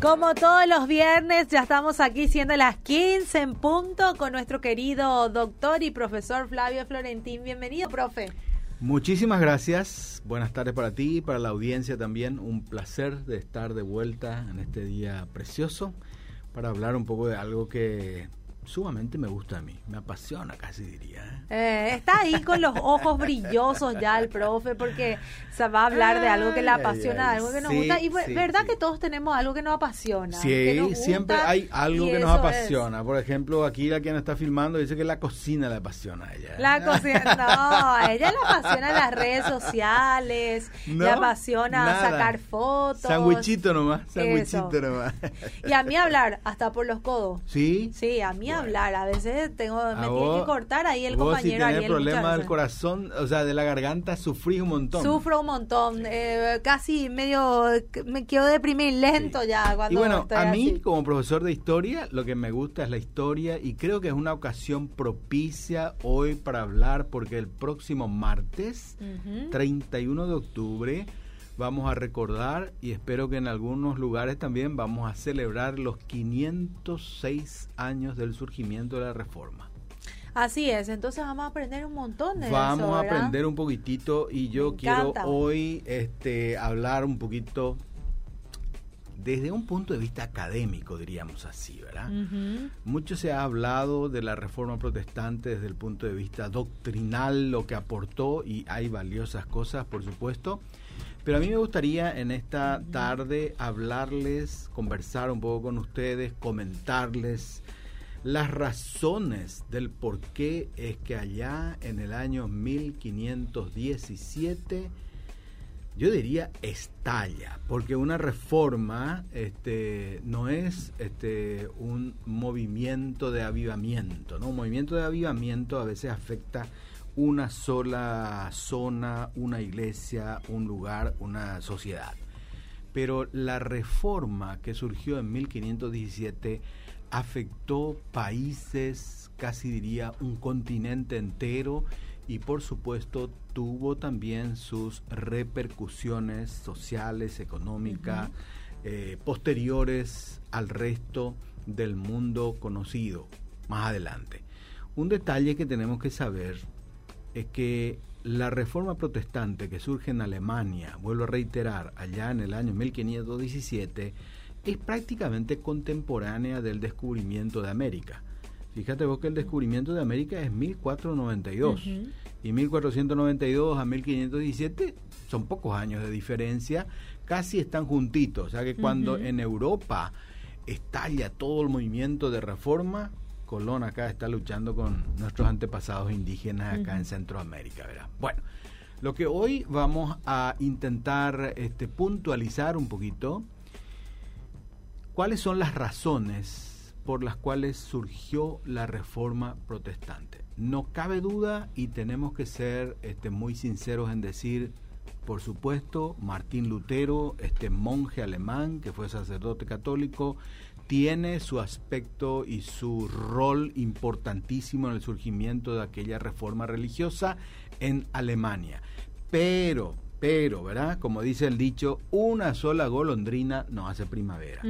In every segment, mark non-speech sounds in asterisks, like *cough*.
Como todos los viernes, ya estamos aquí siendo las 15 en punto con nuestro querido doctor y profesor Flavio Florentín. Bienvenido, profe. Muchísimas gracias. Buenas tardes para ti y para la audiencia también. Un placer de estar de vuelta en este día precioso para hablar un poco de algo que sumamente me gusta a mí, me apasiona casi diría. ¿eh? Eh, está ahí con los ojos brillosos ya el profe porque se va a hablar de algo que le apasiona, algo que nos gusta y verdad que todos tenemos algo que nos apasiona. Sí, siempre hay algo que nos apasiona. Por ejemplo, aquí la quien está filmando dice que la cocina le apasiona a ella. La cocina, no, a ella le apasiona las redes sociales, le apasiona sacar fotos. Sandwichito nomás, sandwichito nomás. Y a mí hablar hasta por los codos. Sí. Sí, a mí hablar. A veces tengo, me tiene que cortar ahí el compañero si Ariel. problema del corazón, o sea, de la garganta, sufrí un montón. Sufro un montón. Eh, casi medio, me quedo deprimir lento ya. Cuando y bueno, a mí como profesor de historia, lo que me gusta es la historia y creo que es una ocasión propicia hoy para hablar porque el próximo martes, 31 de octubre, vamos a recordar y espero que en algunos lugares también vamos a celebrar los 506 años del surgimiento de la reforma. Así es, entonces vamos a aprender un montón de vamos Vamos a aprender un poquitito y yo quiero hoy este, hablar un poquito desde un punto de vista académico, diríamos así, ¿verdad? Mucho se ha hablado de la reforma protestante desde el punto de vista doctrinal, lo que aportó, y hay valiosas cosas, por supuesto, pero a mí me gustaría en esta tarde hablarles, conversar un poco con ustedes, comentarles las razones del por qué es que allá en el año 1517 yo diría estalla, porque una reforma este, no es este, un movimiento de avivamiento, ¿no? Un movimiento de avivamiento a veces afecta una sola zona, una iglesia, un lugar, una sociedad. Pero la reforma que surgió en 1517 afectó países, casi diría un continente entero, y por supuesto tuvo también sus repercusiones sociales, económicas, eh, posteriores al resto del mundo conocido más adelante. Un detalle que tenemos que saber es que la reforma protestante que surge en Alemania, vuelvo a reiterar, allá en el año 1517, es prácticamente contemporánea del descubrimiento de América. Fíjate vos que el descubrimiento de América es 1492 y 1492 a 1517 son pocos años de diferencia, casi están juntitos, o sea que cuando en Europa estalla todo el movimiento de reforma, Colón acá está luchando con nuestros antepasados indígenas acá en Centroamérica, ¿verdad? Bueno, lo que hoy vamos a intentar este, puntualizar un poquito, cuáles son las razones por las cuales surgió la reforma protestante. No cabe duda y tenemos que ser este, muy sinceros en decir, por supuesto, Martín Lutero, este monje alemán que fue sacerdote católico, tiene su aspecto y su rol importantísimo en el surgimiento de aquella reforma religiosa en Alemania. Pero, pero, ¿verdad? Como dice el dicho, una sola golondrina no hace primavera.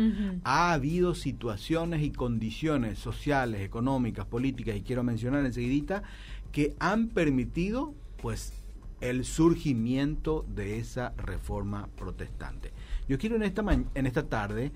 Ha habido situaciones y condiciones sociales, económicas, políticas, y quiero mencionar enseguida, que han permitido, pues, el surgimiento de esa reforma protestante. Yo quiero en esta, en esta tarde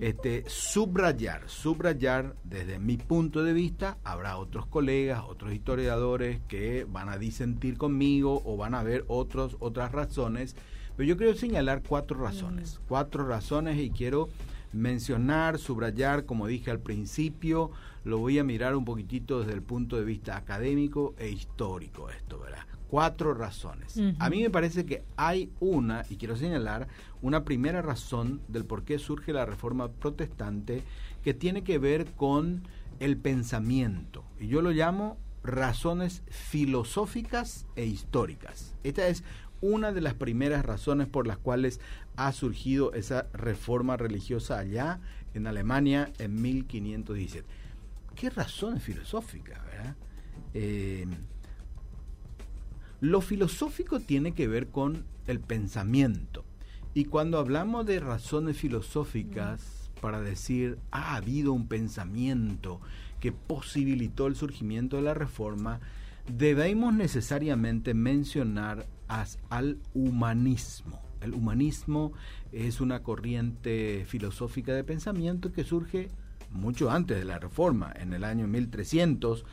este, subrayar, subrayar desde mi punto de vista, habrá otros colegas, otros historiadores que van a disentir conmigo o van a ver otros, otras razones, pero yo quiero señalar cuatro razones, cuatro razones y quiero mencionar, subrayar, como dije al principio, lo voy a mirar un poquitito desde el punto de vista académico e histórico esto, ¿verdad? Cuatro razones. A mí me parece que hay una, y quiero señalar, una primera razón del por qué surge la reforma protestante que tiene que ver con el pensamiento. Y yo lo llamo razones filosóficas e históricas. Esta es una de las primeras razones por las cuales ha surgido esa reforma religiosa allá en Alemania en 1517. ¿Qué razones filosóficas, verdad? Eh, lo filosófico tiene que ver con el pensamiento. Y cuando hablamos de razones filosóficas para decir ha habido un pensamiento que posibilitó el surgimiento de la reforma, debemos necesariamente mencionar al humanismo. El humanismo es una corriente filosófica de pensamiento que surge mucho antes de la reforma, en el año 1300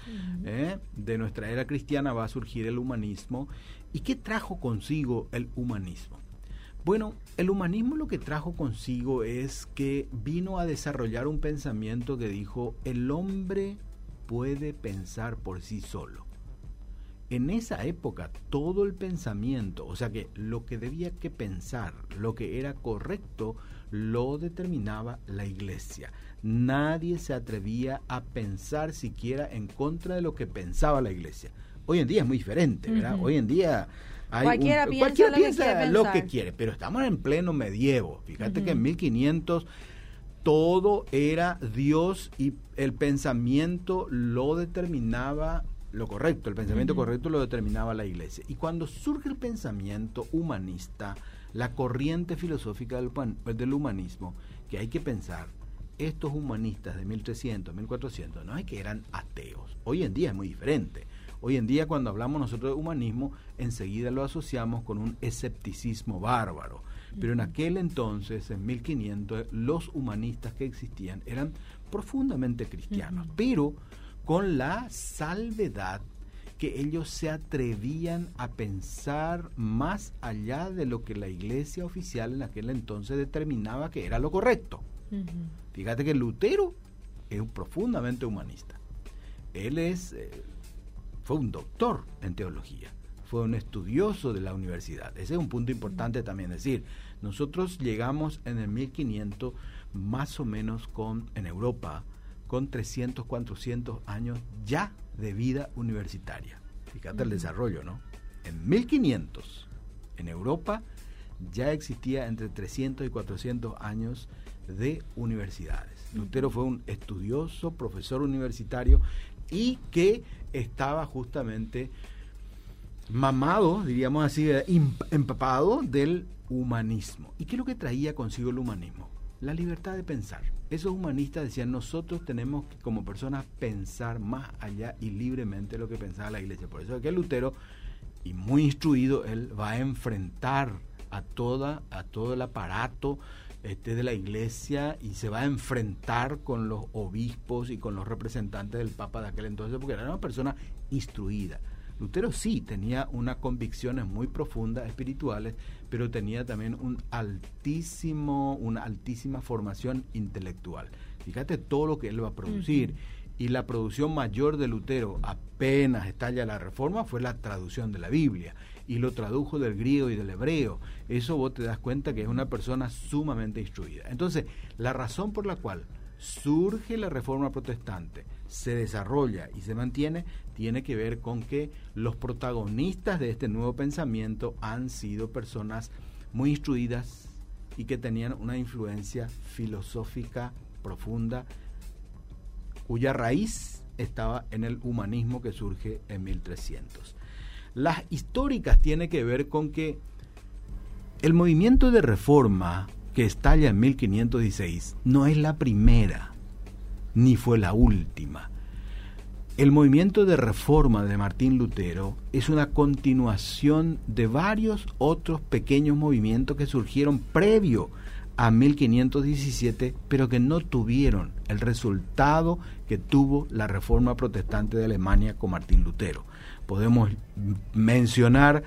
¿eh? de nuestra era cristiana va a surgir el humanismo. ¿Y qué trajo consigo el humanismo? Bueno, el humanismo lo que trajo consigo es que vino a desarrollar un pensamiento que dijo, el hombre puede pensar por sí solo. En esa época todo el pensamiento, o sea que lo que debía que pensar, lo que era correcto, lo determinaba la iglesia nadie se atrevía a pensar siquiera en contra de lo que pensaba la iglesia. Hoy en día es muy diferente, ¿verdad? Hoy en día hay cualquiera, piensa, lo, que quiere, pero estamos en pleno medievo. Fíjate que en 1500 todo era Dios y el pensamiento lo determinaba lo correcto, el pensamiento correcto lo determinaba la iglesia. Y cuando surge el pensamiento humanista, la corriente filosófica del, del humanismo, que hay que pensar estos humanistas de 1300, 1400, no es que eran ateos. Hoy en día es muy diferente. Hoy en día cuando hablamos nosotros de humanismo, enseguida lo asociamos con un escepticismo bárbaro. Pero en aquel entonces, en 1500, los humanistas que existían eran profundamente cristianos, pero con la salvedad que ellos se atrevían a pensar más allá de lo que la iglesia oficial en aquel entonces determinaba que era lo correcto. Fíjate que Lutero es un profundamente humanista. Él es, eh, fue un doctor en teología, fue un estudioso de la universidad. Ese es un punto importante también decir. Nosotros llegamos en el 1500 más o menos con, en Europa, con 300, 400 años ya de vida universitaria. Fíjate el desarrollo, ¿no? En 1500, en Europa, ya existía entre 300 y 400 años de universidades. Lutero fue un estudioso, profesor universitario y que estaba justamente mamado, diríamos así, empapado del humanismo. ¿Y qué es lo que traía consigo el humanismo? La libertad de pensar. Esos humanistas decían, nosotros tenemos que como personas pensar más allá y libremente lo que pensaba la iglesia. Por eso es que Lutero, y muy instruido, él va a enfrentar a, toda, a todo el aparato este, de la iglesia y se va a enfrentar con los obispos y con los representantes del Papa de aquel entonces, porque era una persona instruida. Lutero sí tenía unas convicciones muy profundas, espirituales, pero tenía también un altísimo, una altísima formación intelectual. Fíjate todo lo que él va a producir. Y la producción mayor de Lutero, apenas estalla la reforma, fue la traducción de la Biblia y lo tradujo del griego y del hebreo. Eso vos te das cuenta que es una persona sumamente instruida. Entonces, la razón por la cual surge la reforma protestante, se desarrolla y se mantiene, tiene que ver con que los protagonistas de este nuevo pensamiento han sido personas muy instruidas y que tenían una influencia filosófica profunda, cuya raíz estaba en el humanismo que surge en 1300. Las históricas tiene que ver con que el movimiento de reforma que estalla en 1516 no es la primera, ni fue la última. El movimiento de reforma de Martín Lutero es una continuación de varios otros pequeños movimientos que surgieron previo a 1517, pero que no tuvieron el resultado que tuvo la reforma protestante de Alemania con Martín Lutero podemos mencionar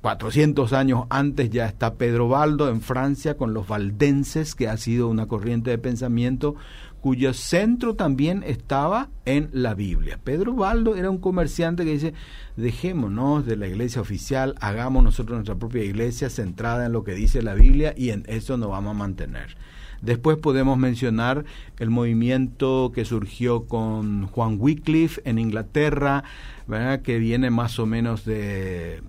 400 años antes ya está Pedro Baldo en Francia con los valdenses, que ha sido una corriente de pensamiento cuyo centro también estaba en la Biblia. Pedro Baldo era un comerciante que dice, dejémonos de la iglesia oficial, hagamos nosotros nuestra propia iglesia centrada en lo que dice la Biblia y en eso nos vamos a mantener. Después podemos mencionar el movimiento que surgió con Juan Wycliffe en Inglaterra, ¿verdad? que viene más o menos de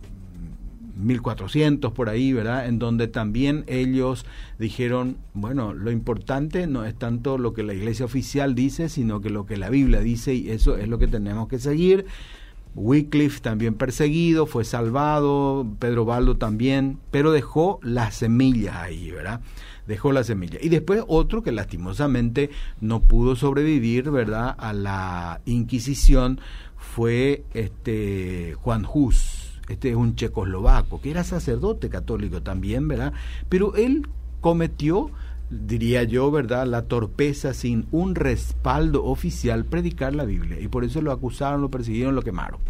1400 por ahí, ¿verdad? En donde también ellos dijeron, bueno, lo importante no es tanto lo que la iglesia oficial dice, sino que lo que la Biblia dice y eso es lo que tenemos que seguir. Wycliffe también perseguido, fue salvado, Pedro Baldo también, pero dejó la semilla ahí, ¿verdad? dejó la semilla. Y después otro que lastimosamente no pudo sobrevivir, ¿verdad?, a la Inquisición fue este Juan Hus. Este es un checoslovaco que era sacerdote católico también, ¿verdad? Pero él cometió diría yo, ¿verdad?, la torpeza sin un respaldo oficial predicar la Biblia. Y por eso lo acusaron, lo persiguieron, lo quemaron.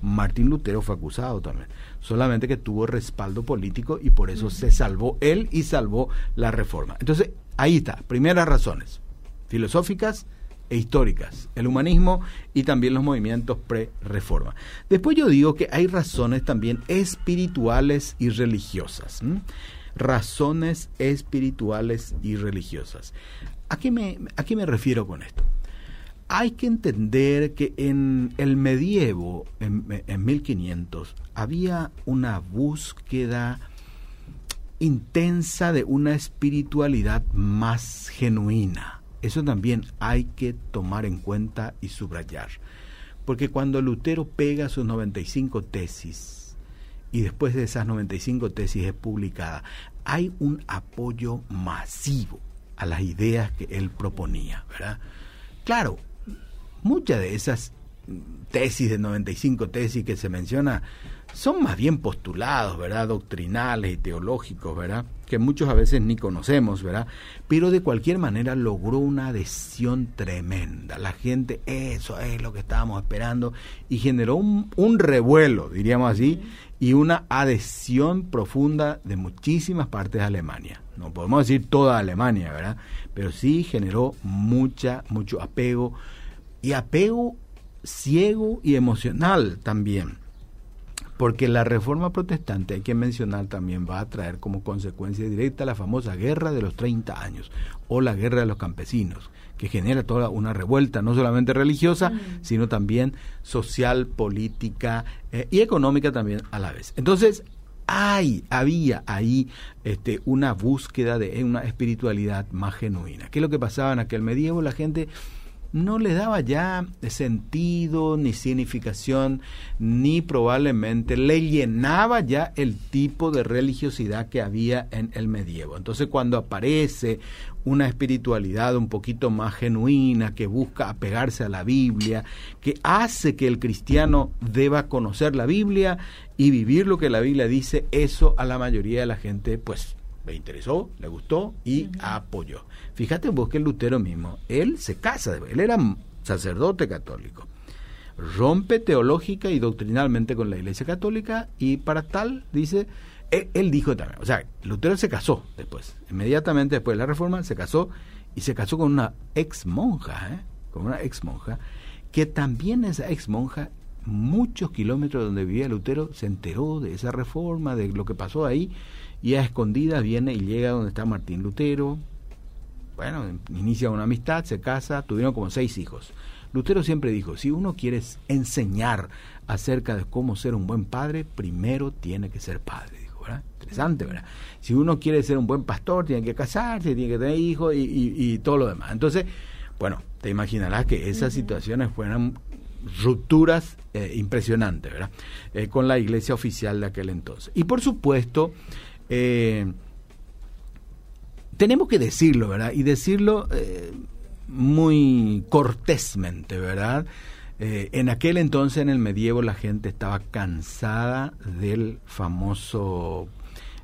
Martín Lutero fue acusado también solamente que tuvo respaldo político y por eso se salvó él y salvó la reforma. Entonces, ahí está, primeras razones, filosóficas e históricas, el humanismo y también los movimientos pre-reforma. Después yo digo que hay razones también espirituales y religiosas. Razones espirituales y religiosas. ¿A qué, me, ¿A qué me refiero con esto? hay que entender que en el medievo, en, 1500, había una búsqueda intensa de una espiritualidad más genuina. Eso también hay que tomar en cuenta y subrayar. Porque cuando Lutero pega sus 95 tesis y después de esas 95 tesis es publicada, hay un apoyo masivo a las ideas que él proponía, ¿verdad? Claro, muchas de esas tesis de 95 tesis que se menciona son más bien postulados, ¿verdad? Doctrinales y teológicos, ¿verdad? Que muchos a veces ni conocemos, ¿verdad? Pero de cualquier manera logró una adhesión tremenda. La gente, eso es lo que estábamos esperando, y generó un, un revuelo, diríamos así, y una adhesión profunda de muchísimas partes de Alemania. No podemos decir toda Alemania, ¿verdad? Pero sí generó mucha, mucho apego y apego ciego y emocional también. Porque la reforma protestante, hay que mencionar también, va a traer como consecuencia directa la famosa guerra de los 30 años o la guerra de los campesinos, que genera toda una revuelta, no solamente religiosa, sino también social, política eh, y económica también a la vez. Entonces, hay, había ahí este, una búsqueda de una espiritualidad más genuina. ¿Qué es lo que pasaba en aquel medievo? La gente no le daba ya sentido ni significación, ni probablemente le llenaba ya el tipo de religiosidad que había en el medievo. Entonces cuando aparece una espiritualidad un poquito más genuina, que busca apegarse a la Biblia, que hace que el cristiano deba conocer la Biblia y vivir lo que la Biblia dice, eso a la mayoría de la gente pues le interesó, le gustó y apoyó. Fíjate vos que Lutero mismo, él se casa, él era sacerdote católico, rompe teológica y doctrinalmente con la Iglesia Católica y para tal, dice, él, dijo también, o sea, Lutero se casó después, inmediatamente después de la Reforma, se casó y se casó con una ex monja, ¿eh? con una ex monja, que también esa ex monja muchos kilómetros donde vivía Lutero se enteró de esa reforma, de lo que pasó ahí, y a escondidas viene y llega donde está Martín Lutero. Bueno, inicia una amistad, se casa, tuvieron como seis hijos. Lutero siempre dijo, si uno quiere enseñar acerca de cómo ser un buen padre, primero tiene que ser padre. Dijo, ¿verdad? Interesante, ¿verdad? Si uno quiere ser un buen pastor, tiene que casarse, tiene que tener hijos y, todo lo demás. Entonces, bueno, te imaginarás que esas situaciones fueran rupturas eh, impresionantes, ¿verdad? Eh, con la iglesia oficial de aquel entonces. Y por supuesto, eh, tenemos que decirlo, ¿verdad? Y decirlo muy cortésmente, ¿verdad? En aquel entonces, en el medievo, la gente estaba cansada del famoso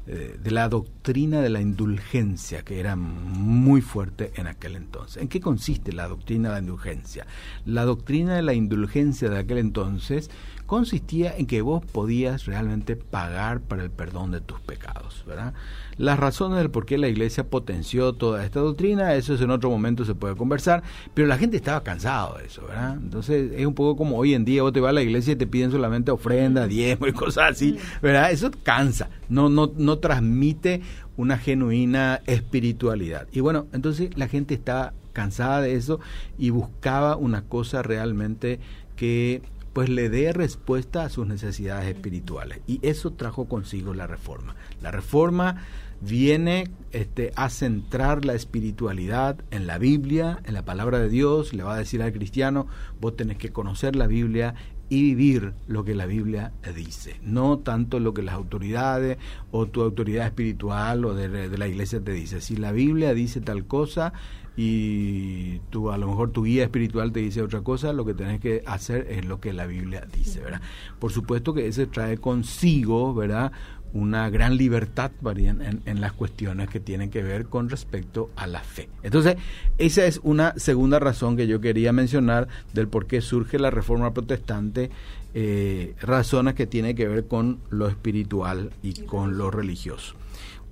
eh, de la doctrina de la indulgencia, que era muy fuerte en aquel entonces. ¿En qué consiste la doctrina de la indulgencia? La doctrina de la indulgencia de aquel entonces consistía en que vos podías realmente pagar para el perdón de tus pecados, ¿verdad? Las razones del por qué la iglesia potenció toda esta doctrina, eso es en otro momento se puede conversar, pero la gente estaba cansado de eso, ¿verdad? Entonces es un poco como hoy en día vos te vas a la iglesia y te piden solamente ofrenda, diezmo y cosas así, ¿verdad? Eso cansa, no, no, no transmite una genuina espiritualidad. Y bueno, entonces la gente estaba cansada de eso y buscaba una cosa realmente que pues le dé respuesta a sus necesidades espirituales. Y eso trajo consigo la reforma. La reforma viene este, a centrar la espiritualidad en la Biblia, en la palabra de Dios, le va a decir al cristiano, vos tenés que conocer la Biblia y vivir lo que la Biblia dice, no tanto lo que las autoridades o tu autoridad espiritual o de, de la iglesia te dice. Si la Biblia dice tal cosa, y tú a lo mejor tu guía espiritual te dice otra cosa, lo que tenés que hacer es lo que la Biblia dice, ¿verdad? Por supuesto que ese trae consigo, ¿verdad? una gran libertad en, en, las cuestiones que tienen que ver con respecto a la fe. Entonces, esa es una segunda razón que yo quería mencionar del por qué surge la reforma protestante, eh, razones que tienen que ver con lo espiritual y con lo religioso.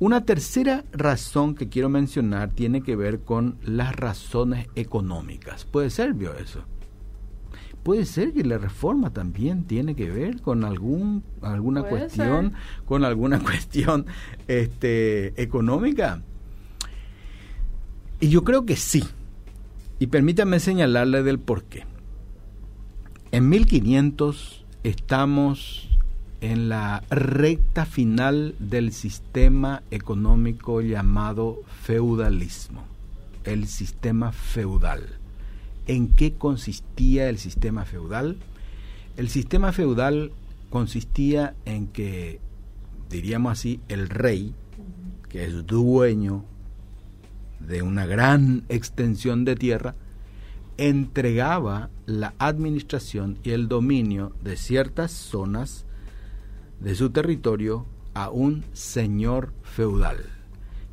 Una tercera razón que quiero mencionar tiene que ver con las razones económicas. ¿Puede ser, vio eso? Puede ser que la reforma también tiene que ver con algún alguna cuestión, con alguna *laughs* cuestión este, económica. Y yo creo que sí. Y permítame señalarle del por qué. En 1500 estamos en la recta final del sistema económico llamado feudalismo, el sistema feudal. ¿En qué consistía el sistema feudal? El sistema feudal consistía en que, diríamos así, el rey, que es dueño de una gran extensión de tierra, entregaba la administración y el dominio de ciertas zonas de su territorio a un señor feudal.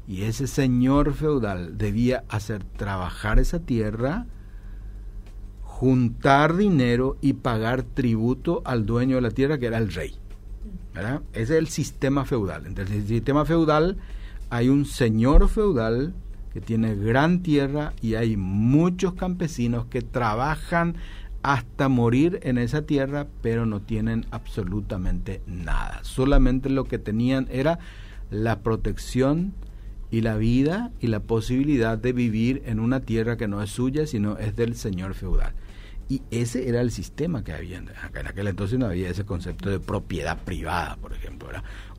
Y ese señor feudal debía hacer trabajar esa tierra, juntar dinero y pagar tributo al dueño de la tierra, que era el rey. Ese es el sistema feudal. Entonces, en el sistema feudal hay un señor feudal que tiene gran tierra y hay muchos campesinos que trabajan hasta morir en esa tierra, pero no tienen absolutamente nada. Solamente lo que tenían era la protección y la vida y la posibilidad de vivir en una tierra que no es suya, sino es del señor feudal. Y ese era el sistema que había. En aquel entonces no había ese concepto de propiedad privada, por ejemplo,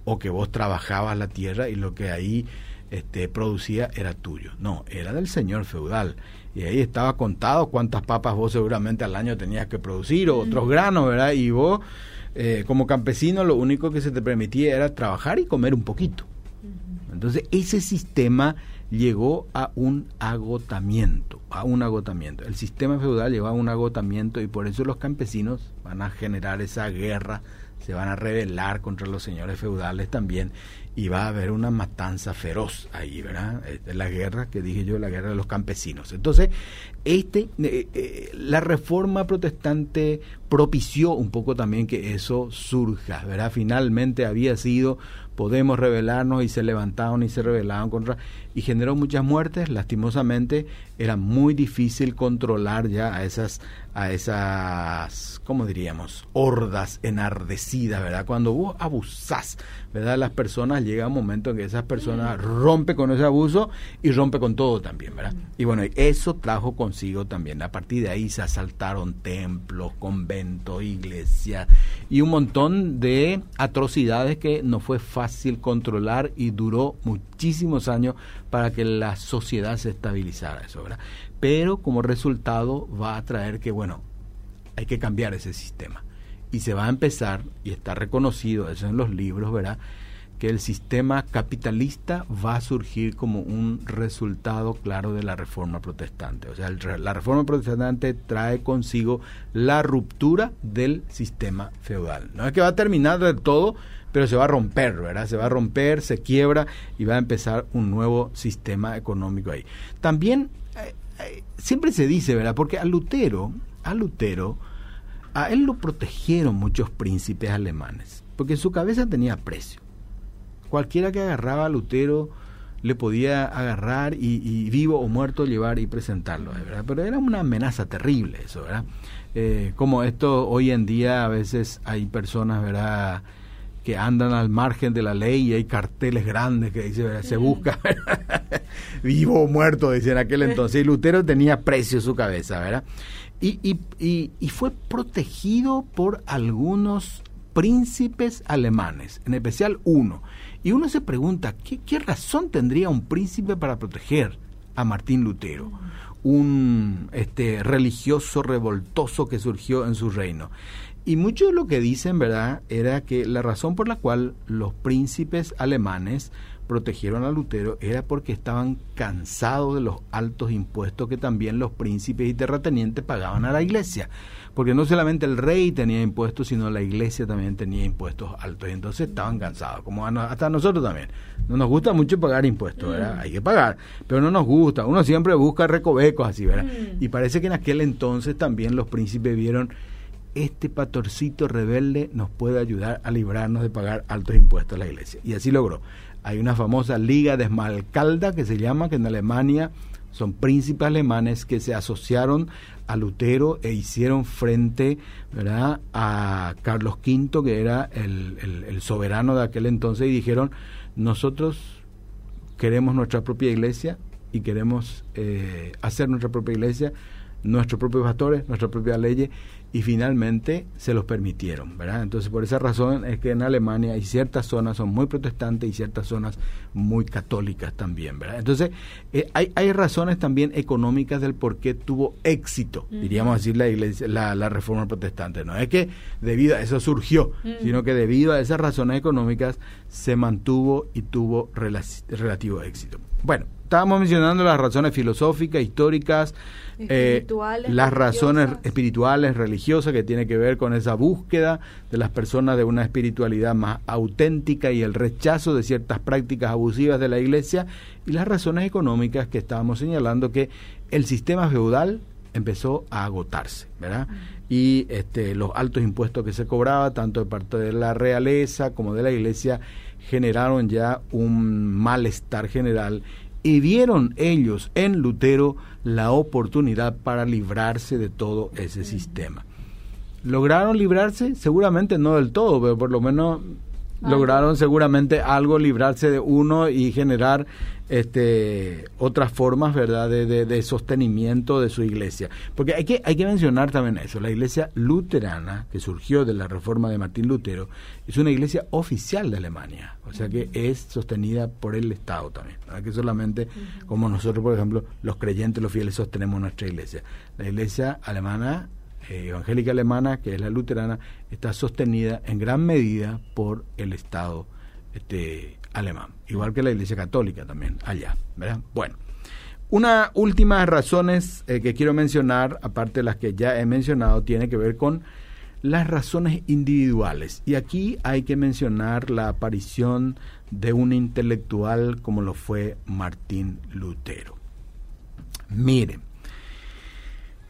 o que vos trabajabas la tierra y lo que ahí este, producía era tuyo. No, era del señor feudal y ahí estaba contado cuántas papas vos seguramente al año tenías que producir o otros granos, ¿verdad? Y vos, eh, como campesino, lo único que se te permitía era trabajar y comer un poquito. Entonces, ese sistema llegó a un agotamiento, a un agotamiento. El sistema feudal llegó a un agotamiento y por eso los campesinos van a generar esa guerra, se van a rebelar contra los señores feudales también y va a haber una matanza feroz ahí, ¿verdad? La guerra que dije yo, la guerra de los campesinos. Entonces, este, eh, eh, la reforma protestante propició un poco también que eso surja, ¿verdad? Finalmente había sido, podemos rebelarnos y se levantaron y se rebelaron contra, y generó muchas muertes, lastimosamente era muy difícil controlar ya a esas, a esas, ¿cómo diríamos? Hordas enardecidas, ¿verdad? Cuando vos abusás, ¿verdad? Las personas, llega un momento en que esas personas rompe con ese abuso y rompe con todo también, ¿verdad? Y bueno, eso trajo consigo también, a partir de ahí se asaltaron templos, conventos, iglesia y un montón de atrocidades que no fue fácil controlar y duró muchísimos años para que la sociedad se estabilizara eso, ¿verdad? Pero como resultado va a traer que, bueno, hay que cambiar ese sistema. Y se va a empezar, y está reconocido eso en los libros, ¿verdad? que el sistema capitalista va a surgir como un resultado claro de la reforma protestante. O sea, la reforma protestante trae consigo la ruptura del sistema feudal. No es que va a terminar del todo, pero se va a romper, ¿verdad? Se va a romper, se quiebra y va a empezar un nuevo sistema económico ahí. También eh, eh, siempre se dice, ¿verdad? Porque a Lutero, a Lutero, a él lo protegieron muchos príncipes alemanes, porque en su cabeza tenía precio cualquiera que agarraba a Lutero le podía agarrar y, vivo o muerto llevar y presentarlo, ¿verdad? Pero era una amenaza terrible eso, ¿verdad? Eh, como esto hoy en día a veces hay personas, ¿verdad? que andan al margen de la ley y hay carteles grandes que dicen, se busca *laughs* vivo o muerto, decían aquel entonces. Y Lutero tenía precio su cabeza, ¿verdad? Y, y, y, fue protegido por algunos príncipes alemanes, en especial uno. Y uno se pregunta, ¿qué, razón tendría un príncipe para proteger a Martín Lutero? un este, religioso revoltoso que surgió en su reino. Y mucho de lo que dicen, ¿verdad?, era que la razón por la cual los príncipes alemanes protegieron a Lutero era porque estaban cansados de los altos impuestos que también los príncipes y terratenientes pagaban a la iglesia. Porque no solamente el rey tenía impuestos, sino la iglesia también tenía impuestos altos. Y entonces estaban cansados, como hasta nosotros también. No nos gusta mucho pagar impuestos, ¿verdad? Mm. Hay que pagar, pero no nos gusta. Uno siempre busca recovecos así, ¿verdad? Mm. Y parece que en aquel entonces también los príncipes vieron este patorcito rebelde nos puede ayudar a librarnos de pagar altos impuestos a la iglesia. Y así logró. Hay una famosa liga de Esmalcalda que se llama, que en Alemania son príncipes alemanes que se asociaron a Lutero e hicieron frente ¿verdad? a Carlos V, que era el, soberano de aquel entonces, y dijeron, nosotros queremos nuestra propia iglesia y queremos eh, hacer nuestra propia iglesia, nuestros propios pastores, nuestra propia ley, y finalmente se los permitieron, ¿verdad? Entonces, por esa razón es que en Alemania hay ciertas zonas son muy protestantes y ciertas zonas muy católicas también, ¿verdad? Entonces, eh, hay, hay razones también económicas del por qué tuvo éxito, diríamos así, la, iglesia, la, la, reforma protestante. No es que debido a eso surgió, sino que debido a esas razones económicas se mantuvo y tuvo relativo éxito. Bueno, estábamos mencionando las razones filosóficas, históricas, eh, las razones espirituales, religiosas, que tiene que ver con esa búsqueda de las personas de una espiritualidad más auténtica y el rechazo de ciertas prácticas abusivas de la iglesia, y las razones económicas que estábamos señalando que el sistema feudal empezó a agotarse, ¿verdad? Y este, los altos impuestos que se cobraba, tanto de parte de la realeza como de la iglesia, generaron ya un malestar general y vieron ellos en Lutero la oportunidad para librarse de todo ese sistema. ¿Lograron librarse? Seguramente no del todo, pero por lo menos lograron seguramente algo librarse de uno y generar este otras formas verdad de, sostenimiento de su iglesia. Porque hay que hay que mencionar también eso. La iglesia luterana que surgió de la reforma de Martín Lutero es una iglesia oficial de Alemania. O sea que es sostenida por el Estado también ¿verdad? que solamente como nosotros por ejemplo los creyentes los fieles sostenemos nuestra iglesia. La iglesia alemana eh, evangélica alemana, que es la luterana, está sostenida en gran medida por el Estado este, alemán, igual que la Iglesia Católica también allá. Bueno, una última razones eh, que quiero mencionar, aparte de las que ya he mencionado, tiene que ver con las razones individuales. Y aquí hay que mencionar la aparición de un intelectual como lo fue Martín Lutero. Miren,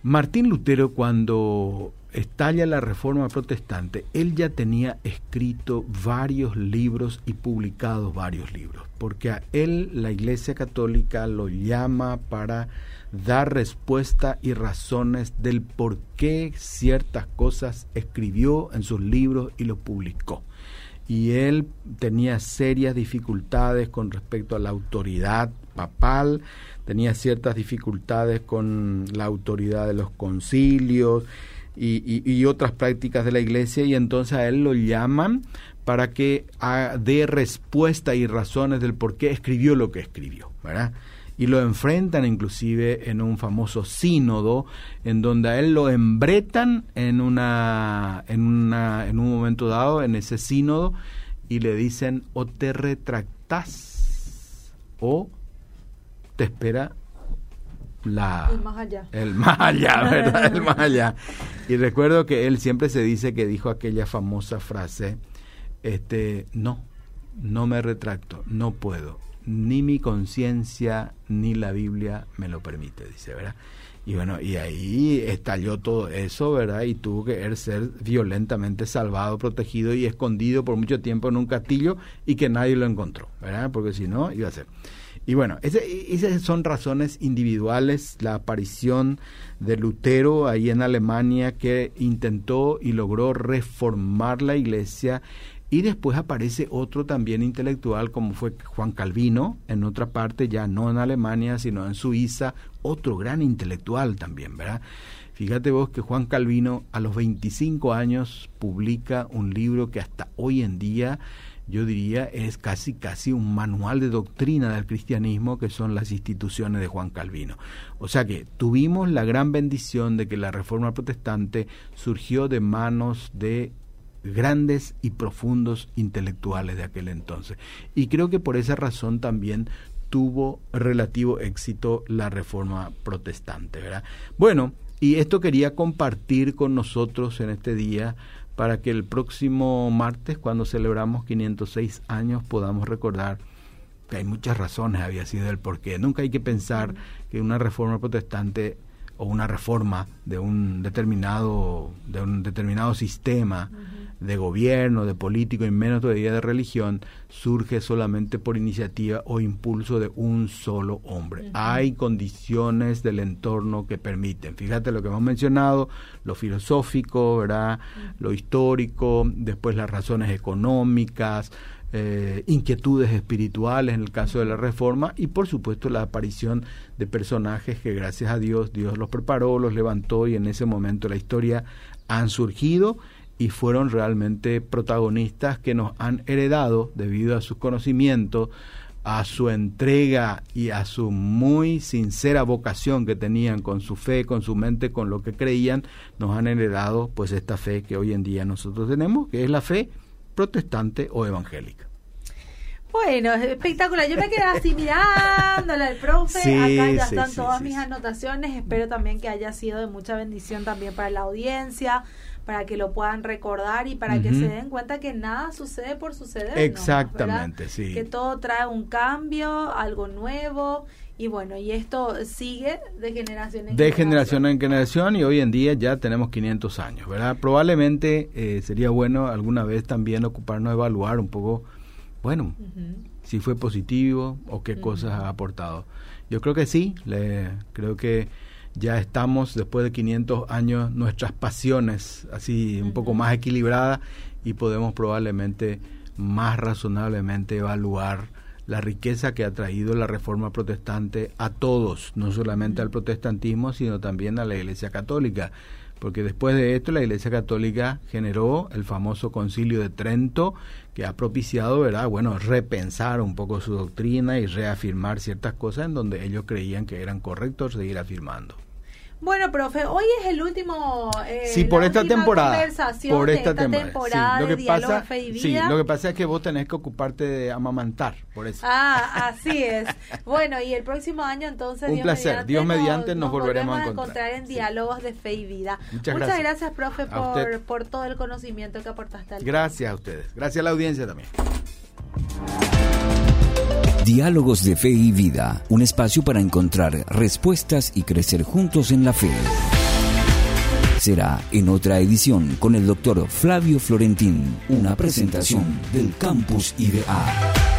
Martín Lutero cuando estalla la reforma protestante, él ya tenía escrito varios libros y publicado varios libros, porque a él la Iglesia Católica lo llama para dar respuesta y razones del por qué ciertas cosas escribió en sus libros y los publicó. Y él tenía serias dificultades con respecto a la autoridad papal, tenía ciertas dificultades con la autoridad de los concilios y, otras prácticas de la iglesia y entonces a él lo llaman para que dé respuesta y razones del por qué escribió lo que escribió, ¿verdad? Y lo enfrentan inclusive en un famoso sínodo en donde a él lo embretan en una en una en un momento dado en ese sínodo y le dicen o te retractas o te espera la el más allá. El más allá, *laughs* ¿verdad? El más allá. Y recuerdo que él siempre se dice que dijo aquella famosa frase, este, no, no me retracto, no puedo, ni mi conciencia ni la Biblia me lo permite, dice, ¿verdad? Y bueno, y ahí estalló todo eso, ¿verdad? Y tuvo que ser violentamente salvado, protegido y escondido por mucho tiempo en un castillo y que nadie lo encontró, ¿verdad? Porque si no, iba a ser. Y bueno, esas son razones individuales, la aparición de Lutero ahí en Alemania que intentó y logró reformar la iglesia y después aparece otro también intelectual como fue Juan Calvino, en otra parte ya no en Alemania, sino en Suiza, otro gran intelectual también, ¿verdad? Fíjate vos que Juan Calvino a los 25 años publica un libro que hasta hoy en día yo diría, es casi, casi un manual de doctrina del cristianismo que son las instituciones de Juan Calvino. O sea que tuvimos la gran bendición de que la reforma protestante surgió de manos de grandes y profundos intelectuales de aquel entonces. Y creo que por esa razón también tuvo relativo éxito la reforma protestante, ¿verdad? Bueno, y esto quería compartir con nosotros en este día para que el próximo martes, cuando celebramos 506 años, podamos recordar que hay muchas razones había sido el porqué. Nunca hay que pensar que una reforma protestante o una reforma de un determinado de un determinado sistema de gobierno, de político y menos todavía de religión surge solamente por iniciativa o impulso de un solo hombre. Hay condiciones del entorno que permiten. Fíjate lo que hemos mencionado, lo filosófico, ¿verdad? Lo histórico, después las razones económicas, eh, inquietudes espirituales en el caso de la reforma y por supuesto la aparición de personajes que gracias a Dios Dios los preparó, los levantó y en ese momento la historia han surgido y fueron realmente protagonistas que nos han heredado debido a sus conocimientos, a su entrega y a su muy sincera vocación que tenían con su fe, con su mente, con lo que creían, nos han heredado pues esta fe que hoy en día nosotros tenemos, que es la fe protestante o evangélica. Bueno, espectacular. Yo me quedé así mirándole al profe. Acá ya están todas mis anotaciones. Espero también que haya sido de mucha bendición también para la audiencia, para que lo puedan recordar y para que se den cuenta que nada sucede por suceder. Exactamente, sí. Que todo trae un cambio, algo nuevo. Y bueno, y esto sigue de generación en de generación. De generación en generación y hoy en día ya tenemos 500 años, ¿verdad? Probablemente eh, sería bueno alguna vez también ocuparnos de evaluar un poco bueno, si fue positivo o qué cosas ha aportado. Yo creo que sí, le, creo que ya estamos después de 500 años nuestras pasiones así un poco más equilibradas y podemos probablemente más razonablemente evaluar la riqueza que ha traído la reforma protestante a todos, no solamente al protestantismo, sino también a la Iglesia Católica porque después de esto la Iglesia Católica generó el famoso Concilio de Trento, que ha propiciado, ¿verdad? Bueno, repensar un poco su doctrina y reafirmar ciertas cosas en donde ellos creían que eran correctos seguir afirmando. Bueno, profe, hoy es el último. Eh, sí, por esta temporada. Por esta, temporada. lo, que pasa, sí, lo que pasa es que vos tenés que ocuparte de amamantar, por eso. Ah, *laughs* así es. bueno, y el próximo año entonces. Un placer. Dios mediante nos, volveremos a encontrar. en diálogos de fe y vida. Muchas, gracias. profe, por, por todo el conocimiento que aportaste al Gracias a ustedes. Gracias a la audiencia también. Diálogos de Fe y Vida, un espacio para encontrar respuestas y crecer juntos en la fe. Será en otra edición con el doctor Flavio Florentín, una presentación del Campus IDA.